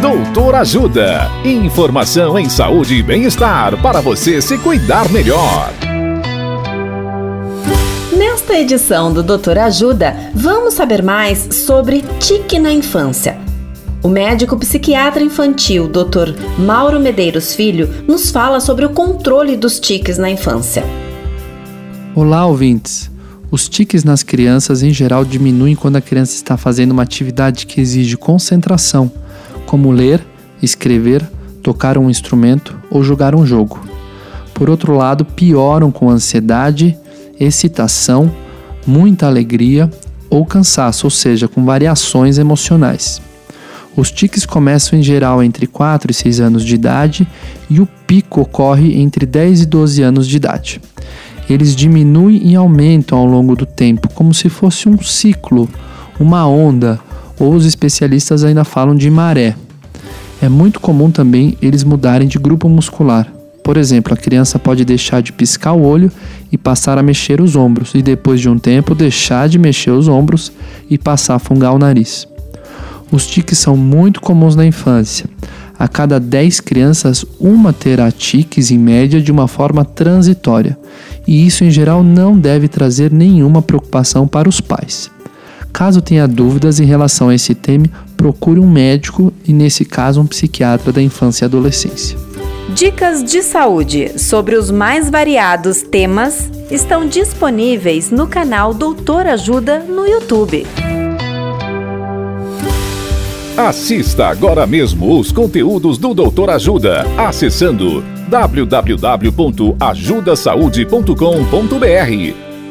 Doutor Ajuda. Informação em saúde e bem-estar para você se cuidar melhor. Nesta edição do Doutor Ajuda, vamos saber mais sobre tique na infância. O médico psiquiatra infantil Dr. Mauro Medeiros Filho nos fala sobre o controle dos tiques na infância. Olá, ouvintes. Os tiques nas crianças em geral diminuem quando a criança está fazendo uma atividade que exige concentração, como ler, escrever, tocar um instrumento ou jogar um jogo. Por outro lado, pioram com ansiedade, excitação, muita alegria ou cansaço, ou seja, com variações emocionais. Os tiques começam em geral entre 4 e 6 anos de idade e o pico ocorre entre 10 e 12 anos de idade. Eles diminuem e aumentam ao longo do tempo, como se fosse um ciclo, uma onda, ou os especialistas ainda falam de maré. É muito comum também eles mudarem de grupo muscular. Por exemplo, a criança pode deixar de piscar o olho e passar a mexer os ombros, e depois de um tempo deixar de mexer os ombros e passar a fungar o nariz. Os tiques são muito comuns na infância. A cada 10 crianças, uma terá tiques em média de uma forma transitória, e isso em geral não deve trazer nenhuma preocupação para os pais. Caso tenha dúvidas em relação a esse tema, procure um médico e, nesse caso, um psiquiatra da infância e adolescência. Dicas de saúde sobre os mais variados temas estão disponíveis no canal Doutor Ajuda no YouTube. Assista agora mesmo os conteúdos do Doutor Ajuda, acessando www.ajudasaude.com.br